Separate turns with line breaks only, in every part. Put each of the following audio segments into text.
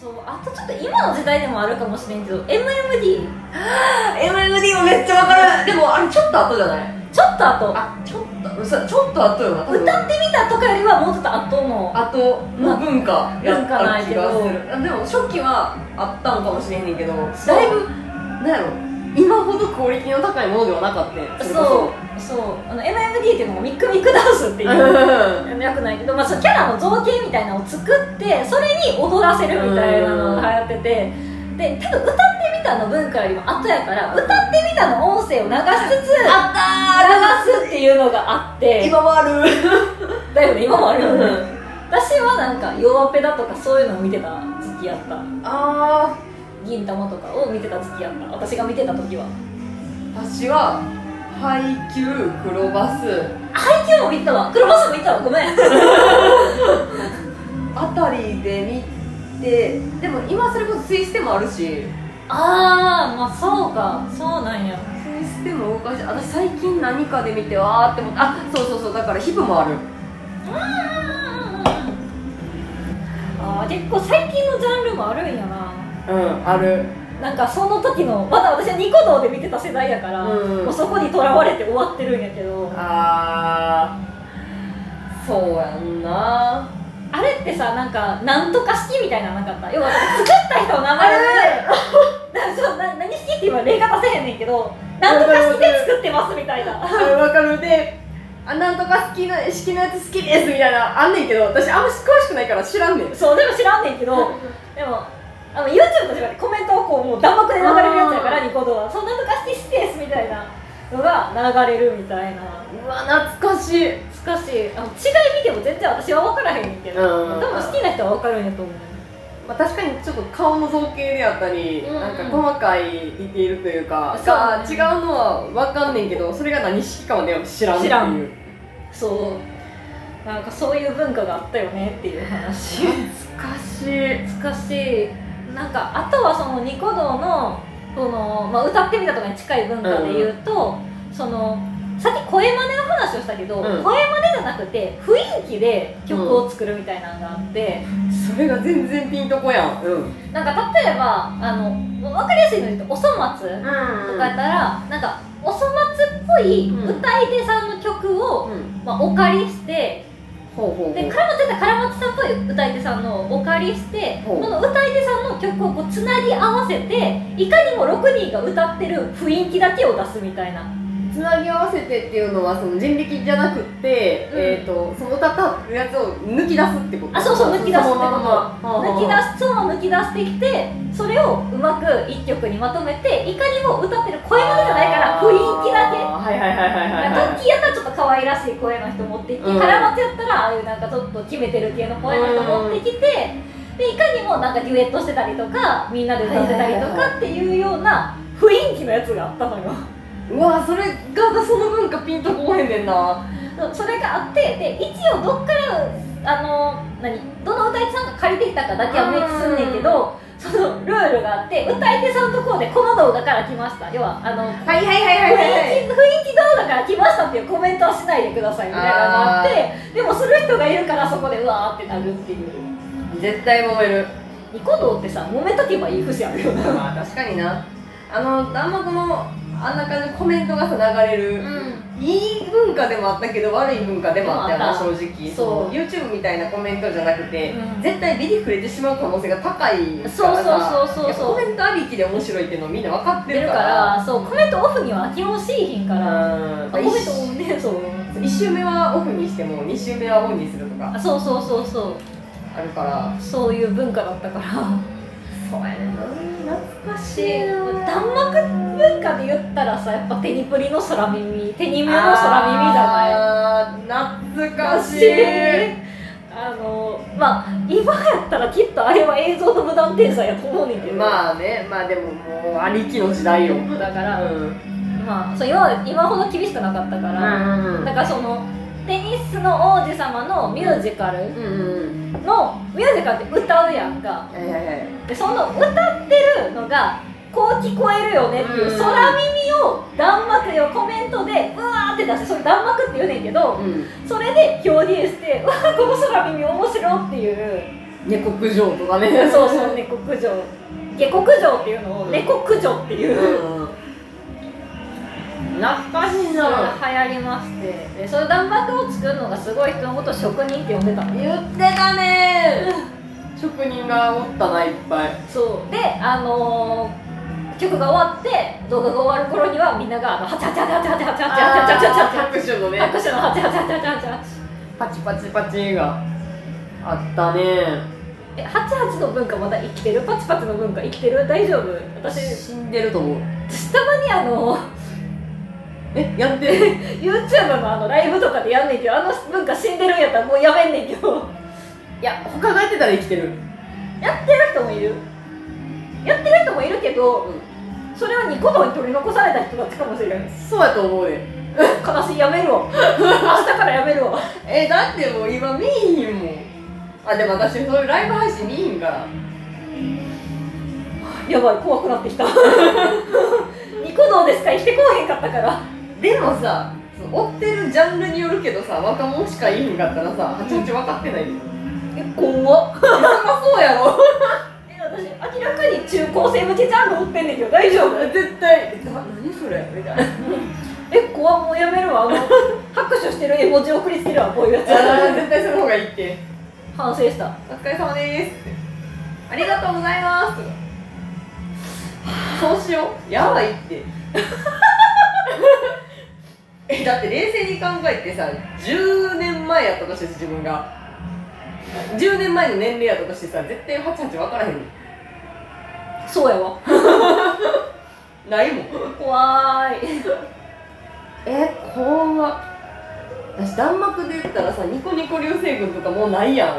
そうあとちょっと今の時代でもあるかもしれんけど MMD
MMD もめっちゃわかるでもあれちょっと後じゃない？
ちょっと後。
あちょっと嘘ちょっと後よな
歌ってみたとかよりはもうちょっと後の
後の文化やった気がする。あでも初期はあったんかもしれへんねんけどだいぶなんやろ今ほどクオリティの高いものではなかったん
そうそう。あの MMD っていうのもミックミックダンスっていう。
うん。
よくない。けど、まあ、そのキャラの造形みたいなのを作ってそれに踊らせるみたいなのが流行ってて。で多分歌ってみたの文化よりも後やから歌ってみたの音声を流しつつ
あった
流すっていうのがあって。
今もある。
だよね。今もあるよね。私はなんか弱ペダとかそういうのを見てた時期やった。
あ
銀玉とかを見てた時期やった。私が見てた時は。
ー私は配給黒バス。
配給も見たわ。黒バスも見たわ。ごめん。
あたりで見てでも今それこそツイステもあるし。
ああまあそうか。そうなんや。
ツイステも動かして私最近何かで見てわーって思ってあそうそうそう。だからヒプもある。
あー結構最近のジャンルもあるんやな
うん。ある。
なんかその時のまだ私はニコ動で見てた世代やから、
うん
もうそこにとらわれて終わってるんやけど。
あー。そうやんな。
あれってさなんかなんとか式みたいなのなかった？要は作った人の名前でなそうな何式って今例が出せへんねんけどなんとか式で作ってますみたいな。
わかるであなんとか好きな式のやつ好きですみたいなあんねんけど私あんま詳しくないから知らんねん。
そうでも知らんねんけどでもあの YouTube と違ってコメントをこうもう弾幕で流れるやつやからニコ動は。そんなとか式式ですみたいなのが流れるみたいな。
うわ懐かしい。
難しい。あの違い見ても全然私は分からへんねんけど。
うん。
多分好きな人は分かるんやと思う。
まあ、確かにちょっと顔の造形であったり、
うん。うん
なんか細かいディテールというか
そう。
が違うのは分かんねんけどそれが何式かはね知らんっていう。
知らん。そう。なんかそういう文化があったよねっていう話。
懐かしい。
難しいなんかあとはそのニコ動のその、まあ、歌ってみたとかに近い文化で言うと、そのさっき声真似の話をしたけど、
うん。
声真似じゃなくて雰囲気で曲を作るみたいなのがあって、
それが全然ピンとこやん。うん。
なんか例えばあの分かりやすいので言うと「おそ松」とかやったら、なんかおそ松っぽい歌い手さんの曲を、
うん。
まあ、お借りしてでカラマツやったらカラマツさんっぽい歌い手さんのお借りしてこの歌い手さんの曲をこうつなぎ合わせていかにも6人が歌ってる雰囲気だけを出すみたいな
つなぎ合わせてっていうのはその人力じゃなくって、
うん。
えー、とその歌ったやつを抜き出すってこと。
あそうそう抜き出すってこと。抜き出すその抜き出してきてそれをうまく1曲にまとめていかにも歌ってる声までじゃないから雰囲気だけ。
はいはいはいはいはい
トッキーやったらちょっと可愛らしい声の人持ってきて、
うん。
カラマツやったらああいうなんかちょっと決めてる系の声の人持ってきて、でいかにもなんかデュエットしてたりとかみんなで歌ってたりとかっていうような雰囲気のやつがあったのよ
うわそれがその文化ピンとこうへんねんな。
それがあってで一応どっからあの何どの歌い手さんが借りてきたかだけは明記すんねんけどそのルールがあって歌い手さんのところでこの動画から来ました。要はあの
はいはいはい
雰囲気雰囲気動画から来ましたっていうコメントはしないでくださいみたいなのがあってでもする人がいるからそこでうわーってなるっていう。
絶対揉める。
ニコ動ってさ揉めとけばいい節あるよな。
まあ確かにな。あのあんまこのあんな感じのコメントがさ流れる、いい文化でもあったけど悪い文化でもあったよな正直。
そう。
の YouTube みたいなコメントじゃなくて、
うん。
絶対ビリ触れてしまう可能性が高いから
そうそうそうそう
コメントありきで面白いっていうのをみんな分かって
出るか
ら
らそうコメントオフには基本しいひんから。
うん。
あコメントねそう。
1周目はオフにしても2周目はオンにするとか。
あそうそうそうそう。
あるから。
そういう文化だったから
そうやね懐かしい。
で弾幕文化で言ったらさやっぱテニプリの空耳。テニミュの空耳じゃない。
懐かしい。
あのまあ今やったらきっとあれは映像の無断転載やと思うねんけど、
まあね。まあでももうありきの時代よ
だから、
うん。
まあそう今は今ほど厳しくなかったから、
うん。
だからそのテニスの王子様のミュージカルのミュージカルって歌うやんか。その歌ってるのがこう聞こえるよねっていう
うん。
空耳を弾幕でコメントでうわーって出してそれ弾幕って言うねんけど
うん。
それで表現してうわーこの空耳面白っていう。
猫九条とかね。
そうそう猫駆除下克上っていうのを猫駆除っていう、
うん懐かしいな。
流行りまして。でその弾幕を作るのがすごい人のことを職人って呼んでたの。
言ってたね。職人がおったないっぱい。
そう。であのー曲が終わって動画が終わる頃にはみんながあのハチハチハチハチハチハチハチハチハチハチハチハ
拍手のね
チ拍手のハチハチハチハチハチ
パチパチパチがあったね
えハチハチの文化まだ生きてるパチパチの文化生きてる大丈夫私
死んでると思う
私たまにあの
えやってる
YouTube のあのライブとかでやんねんけどあの文化死んでるんやったらもうやめんねんけど。
いや他がやってたら生きてる。
やってる人もいる。やってる人もいるけど、それはニコ動に取り残された人たちかもしれない
そうやと思うね
悲しいやめるわ。明日からやめるわ。
えだってもう今見いひんもん。あでも私そういうライブ配信見いひんから。
やばい怖くなってきた。ニコ動でしか生きてこうへんかったから
でもさその追ってるジャンルによるけどさ若者しかいひんかったらさはちみち分かってないで
え怖っ。
そりゃそうやろ。
え私明らかに中高生向けジャンル追ってんねんけど大丈夫？
絶対。えな何それ？みたいな。
え怖っ。もうやめるわ。あの拍手してる絵文字送りつけるわこういうやつ。
あー絶対その方がいいって。
反省した。
お疲れ様ですって。ありがとうございます そうしよう。やばいってえだって冷静に考えてさ10年前やったとして自分が。10年前の年齢やったとしてさ絶対88分からへん。
そうやわ。
ないもん。
怖い。
え怖っ。私弾幕で言ったらさニコニコ流星群とかもうないやん。あ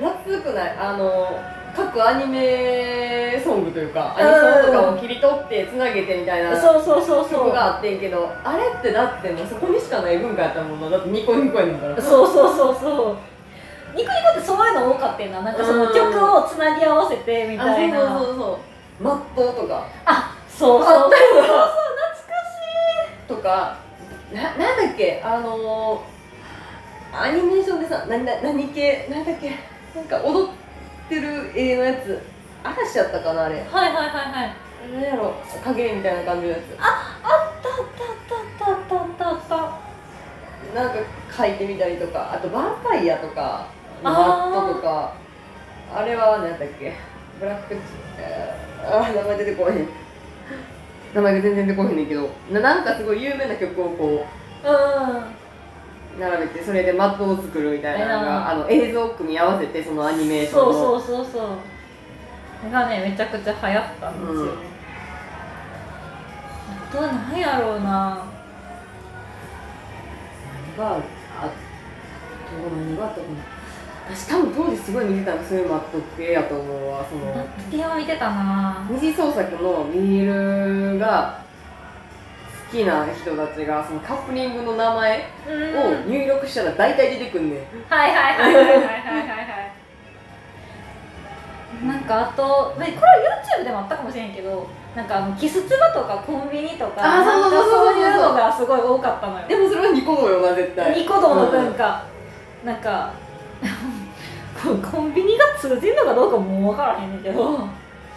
懐かしい。懐くない。あの各アニメソングというかアニソンとかを切り取ってつなげてみたいな
そうそうそうそう。
曲があってんけどあれってだってもうそこにしかない文化やったもんな。だってニコニコやねんから。
そうそうそうそう。ニコニコってそういうの多かったよな。なんかその曲をつなぎ合わせてみ
あ
たいな。
そうそうそうそう。マットとか。
あそうそうそう。そう
あったよな。
そう懐か
とかななんだっけ？あのー、アニメーションでさなな何系？なんだっけ？なんか踊ってる絵のやつ。嵐やったかなあれ。
はいはいはいはい。
何やろ。影みたいな感じのやつ。
あったあったあったあったあったあった。
なんか書いてみたりとか。あとヴァンパイアとか。マットとか。あれは何だっけ。ブラックあー名前出てこへん。名前が全然出てこへんねんけど。ななんかすごい有名な曲をこう
うん
並べてそれでマップを作るみたいなのがあの映像を組み合わせてそのアニメーション
そう
の
そうそうそう。がねめちゃくちゃ流行ったんですよね、あとは何やろうな。
があと何があったかな。私多分当時すごい見てたのそういうマット系やと思うわその。
電話見てたな。
二次創作のビニールが好好きな人たちがそのカップリングの名前を入力したら大体出てくんねん、
はいはいはいはいはいはいはい。なんかあとこれは YouTube でもあったかもしれんけどなんかあのキスツバとかコンビニとか
そう
いうのがすごい多かったのよ。
でもそれはニコ動よな絶対。
ニコ動の文化、うん、なんかコンビニが通じるのかどうかも分からへんねんけど。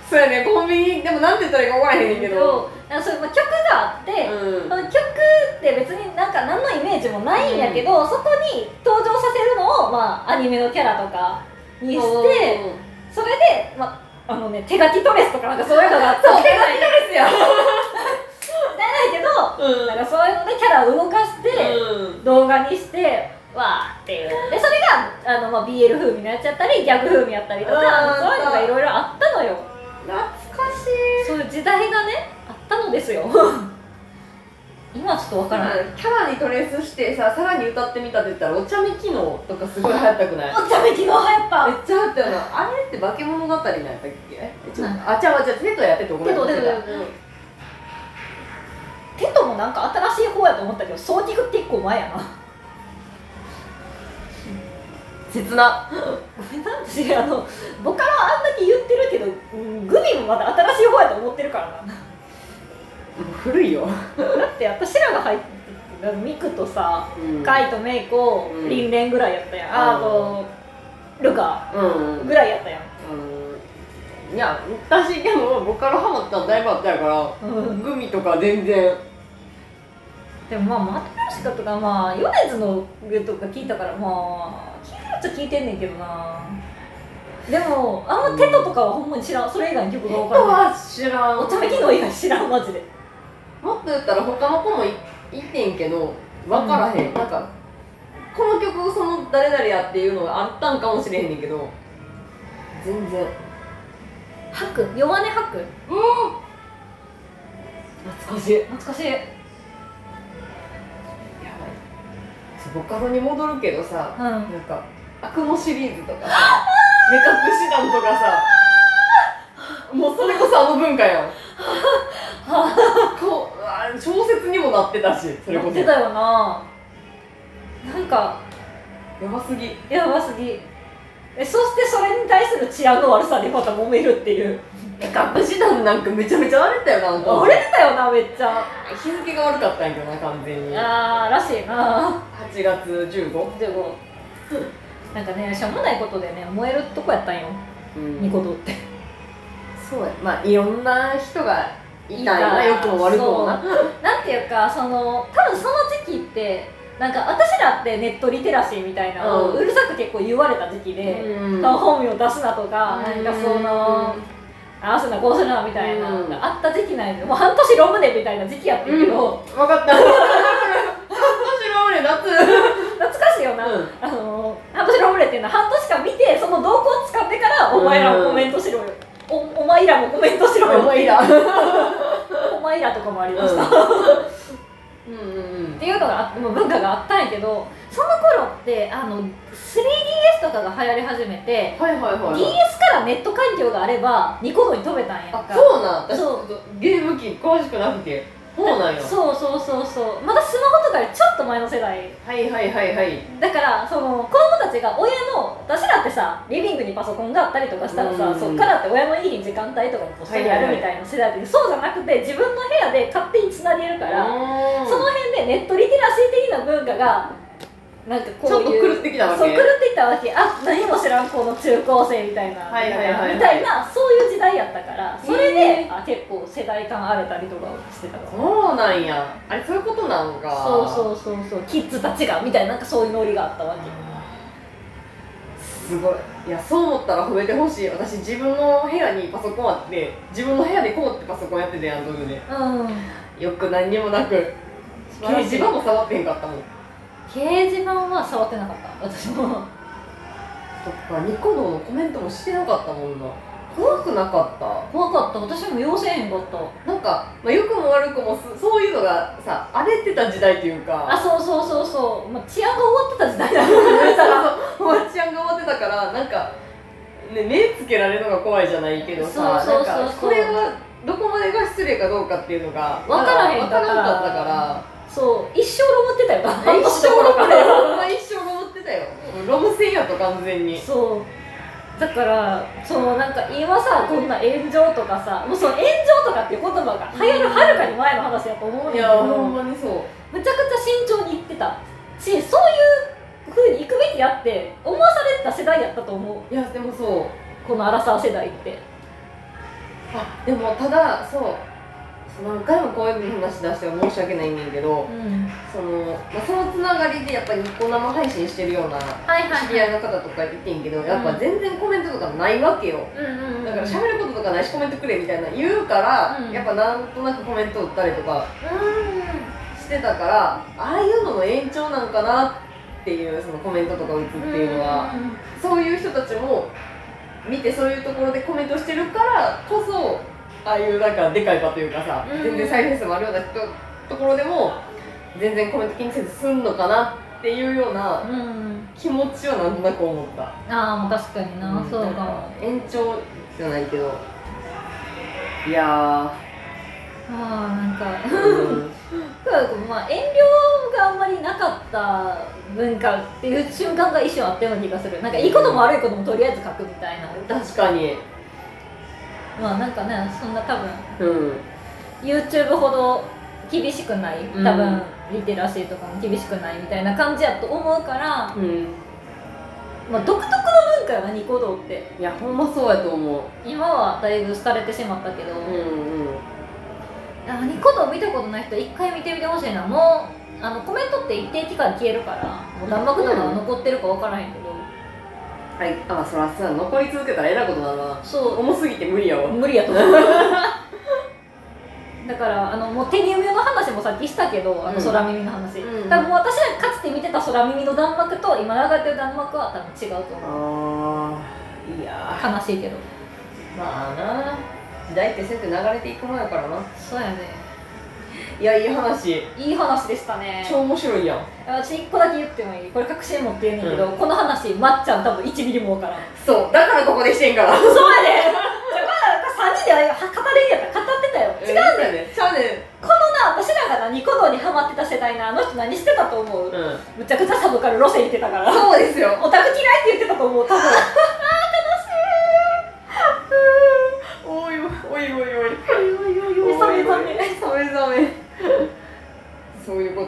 そうやねコンビニでもなんて言ったらいいか分からへんねんけど。
なんかそういうまあ曲があって、
うん。
その曲って別になんか何のイメージもないんやけど、そこに登場させるのを、まあ、アニメのキャラとかにしてそれで、まあ、あのね手書きトレスとかなんかそういうのがあって
手書き
出ない
ですよ
けど、
うん。
なんかそういうのでキャラを動かして、
うん。
動画にしてわーっていう。でそれがあの、まあ、BL 風味のやつやったりギャグ風味やったりとか
うん。
そういうのがいろいろあったのよ。
懐かしい。
そういう時代がねあったのですよ。今はちょっとわからない。
キャラにトレースしてささらに歌ってみたって言ったらお茶目機能とかすごい流行ったくない？
お茶目昨日流行った。
めっちゃ流行ったよな。あれって化け物語なんやったっけ？えちょっとあちゃうわちゃうテトやっててごめん
テトテトテト
忘れた
テトもなんか新しい方やと思ったけどそう聞く結構前やな。
切な。
ごめんな私あのボカロあんだけ言ってるけど、うん、グミもまだ新しい方やと思ってるからな
古いよ、
だって私らが入っててミクとさ
うん。
カイとメイコ、
うん。
リンレンぐらいやったやん、あ
うん。
とるか
うん。
ぐらいやったやん。
うん。いや私でもボカロハマったのだいぶあったやから
うん。
グミとか全然。
でもまあマトヨシカとかまあ米津のグとか聞いたからまあ聞いてるっちゃ聞いてんねんけどな。でもあんまテトとかはほんまに知らん。それ以外の曲が分からない
は知らん。
お茶目機能以外知らんマジで
もっと言ったら他の子もいいてんけど分からへん、なんかこの曲その誰々やっていうのがあったんかもしれへんねんけど全然。
ハク弱音ハク
懐かしい。や
懐かしい。
ばい。ボカロに戻るけどさ
うん。
なんか悪夢シリーズとかさ目隠し団とかさもうそれこそあの文化やんなってたしそれこそ。や
やってたよな。なんか
ばすぎ。
やばすぎ。えそしてそれに対する治安の悪さでまた揉めるっていう。
目隠し団なんかめちゃめちゃ荒れたよなあの当時。
折れてたよなめっちゃ。
日付が悪かったんやけどな完全に。8
あーらしいな。
月15
15なんかねしょうもないことでね燃えるとこやったんよ。
うん。
ニコ動って。
そうや。まあいろんな人がいた
いた
な良くも悪くもな。
なんていうかその多分その時期ってなんか私らってネットリテラシーみたいなのを
うん。
うるさく結構言われた時期で、
うん。
本名出すなとか、なんかそのああすなこうすなみたいなのがあった時期なんでもう半年ロムネみたいな時期やってるけど、
分かった。半年の俺夏
懐かしいよな、
うん。
あの半年ロムネっていうのは半年間見てその動向を使ってからお前らもコメントしろよ、前らもコメントしろよ。
お前ら。
お前らとかもありました、
うん。うんうん
っていうのがもう文化があったんやけどその頃ってあの 3DS とかが流行り始めて
はいはいはいはい。
DS からネット環境があればニコ動に飛べたんや
あそうなん？私
そう。
ゲーム機詳しくなくてそうなんや。
そうそうそうそう。まだスマホとかよりちょっと前の世代。
はいはいはいはい。
だからその子供たちが親の私だってさリビングにパソコンがあったりとかしたらさ、
うん。
そっからって親のいい時間帯とかにこっそりやるみたいな世代で、そうじゃなくて自分の部屋で勝手につなげるから、その辺でネットリテラシー的な文化がなんかこういう
ちょっと狂ってきたわけ？
そう狂ってきたわけ。あ何も知らんこの中高生みたいな、みたいなそういう時代やったからそれで、
へ
あ結構世代間荒れたりとかしてたから
そうなんや。あれそういうことなんか。
そうそうそうそう。キッズたちがみたいななんかそういうノリがあったわけ。
すごい。いやそう思ったら増えてほしい。私自分の部屋にパソコンあって自分の部屋でこうってパソコンやっててやんドルで。
うん。
よく何にもなく。掲示板も触ってへんかったもん
掲示板は触ってなかった。私も。
そっかニコ動のコメントもしてなかったもんな。怖くなかった。
怖かった。私も要せへんかった。
なんか、まあ、良くも悪くもすそういうのがさ荒れてた時代っていうか。
あそうそうそうそう、まあ、治安が終わってた時代だ。から言うたら
そうそう。治安が終わってたからなんか、ね、目つけられるのが怖いじゃないけどさ
そうそうそうそう。
なんかこれはどこまでが失礼かどうかっていうのが
わからへんかった。
わからんかったから
そう一生ロムってたよ。
一
年
生ロムで
どころか
ほんま一生ロムってたよ。ロム線やと完全に
そう。だからそのなんか今さこんな炎上とかさもうその炎上とかっていう言葉が流行るはるかに前の話やと思うねん
いや
けど
ほんまにそう。
むちゃくちゃ慎重に言ってた。しそういう風に行くべきやって思わされた世代やったと思う。
いやでもそう。
このアラサー世代って。
あでもただそう何回もこういう話出しては申し訳ないんだけど
うん。
その,、まあ、そのつながりでやっぱりニコ生配信してるような知り合いの方とかいてんけど、やっぱ全然コメントとかないわけよ。だから喋ることとかないしコメントくれみたいな言うから、
うん。
やっぱなんとなくコメント打ったりとか
う
してたからああいうのの延長なんかなっていうそのコメントとか打つって
ん
いうのは、そういう人たちも見てそういうところでコメントしてるからこそああいうなんかでかい場というかさ、
うん
全然再生数もあるような人ところでも全然コメント気にせず済んのかなっていうような
うんうん
気持ちはなんとなく思った。
ああもう確かにな、そうかも。
延長じゃないけど。いや
ああなんか
ー、うん
まあ遠慮があんまりなかった文化っていう瞬間が一瞬あったような気がする。なんかいいことも悪いこともとりあえず書くみたいな。
確かに
まあなんかねそんな多分
うん。
YouTube ほど厳しくない
うん。
多分、リテラシーとかも厳しくないみたいな感じやと思うから、
うん。
まあ、独特の文かよなニコ動って。
いやほんまそうやと思う。
今はだいぶ廃れてしまったけど、
うんうん。
あニコ動見たことない人一回見てみてほしいな。もうあのコメントって一定期間消えるからもう弾幕とかが残ってるか分からへんけど、
はい。あそらそうや残り続けたらえらいことだな。
そう。
重すぎて無理やわ。
無理やと思う。だからあのもう手に梅の話もさっきしたけどあの
うん。
空耳の話、
うん
多分もう私らかつて見てた空耳の弾幕と今流れてる弾幕は多分違うと思う。
あー。いや
悲しいけど。
まあな。時代ってそうやって流れていくもんやからな。
そうやね
いやいい話。
いい話でしたね。
超面白いやん。
私一個だけ言ってもいい？これ確信持って言うねんけど、この話まっちゃん多分1ミリもわからん。
そう。だからここでしてんから。
そうやねじゃあまだ3人では語れんやったら語ってたよ。違うねん。
ねちゃうね
このな私らがなニコ動にハマってた世代なあの人何してたと思う、
んうん。
むちゃくちゃサブカル路線行ってたから。
そうですよ。
オタク嫌いって言ってたと思う多分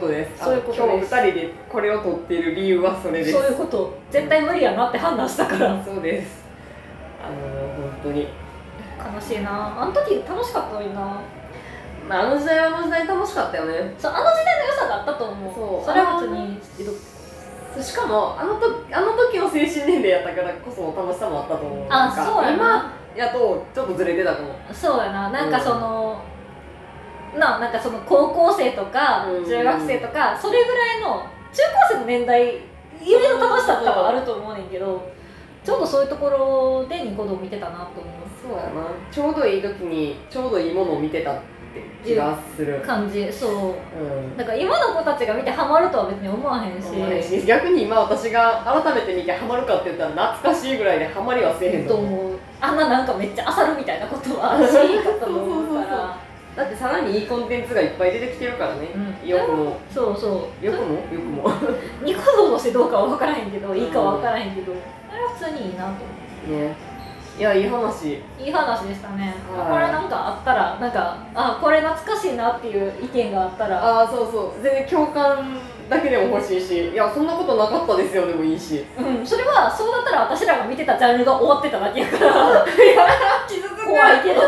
ことです。
そういうこと
今日二人でこれを撮っている理由はそれです。
そういうこと。絶対無理やなって判断したから。
そうです。あの本当に。
悲しいな。あの時楽しかったのにな。
まああの時代はあの時代楽しかったよね。
そうあの時代の良さがあったと思う。
そう。
それは別に
しかもあの時あの時の精神年齢やったからこそ楽しさもあったと思う。
あそうやな。
今やとちょっとずれてたかも
そうやな。なんかその、ななんかその高校生とか
うん。
中学生とかそれぐらいの中高生の年代ゆえの楽しさって多分あると思うねんけどちょうどそういうところでニコ動見てたなと思
そうやな。ちょうどいい時にちょうどいいものを見てたって気がする。
う。感じそう。
うん。
だから今の子たちが見てハマるとは別に思わへんし。
逆に今私が改めて見てハマるかって言ったら懐かしいぐらいでハマりはせえへん
と思う。あんななんかめっちゃ漁るみたいなことはしんかったと思う。から
だってさらにいいコンテンツがいっぱい出てきてるからね、
うん。
よくも。
そうそう。
よくも？よくも。
ニコ動としてどうかは分からへんけどいいかは分からへんけどあれは普通にいいなと思う。
ね。いやいい話。
いい話でしたね、
はい。
これなんかあったらなんかあこれ懐かしいなっていう意見があったら。
ああそうそう。全然共感だけでも欲しいし。いやそんなことなかったですよでもいいし。
うん。それはそうだったら私らが見てたジャンルが終わってただけやから。
傷つく
怖いけど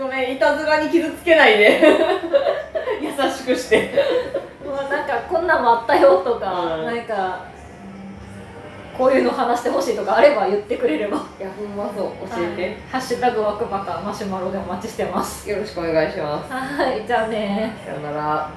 ごめんいたずらに傷つけないで。優しくして。
まあなんかこんなんもあったよとか、
うん
なんかこういうの話してほしいとかあれば言ってくれれば。
いやほんまそう教えて、
はい。ハッシュタグワクバカマシュマロでお待ちしてます。
よろしくお願いします。
はいじゃあね
さよなら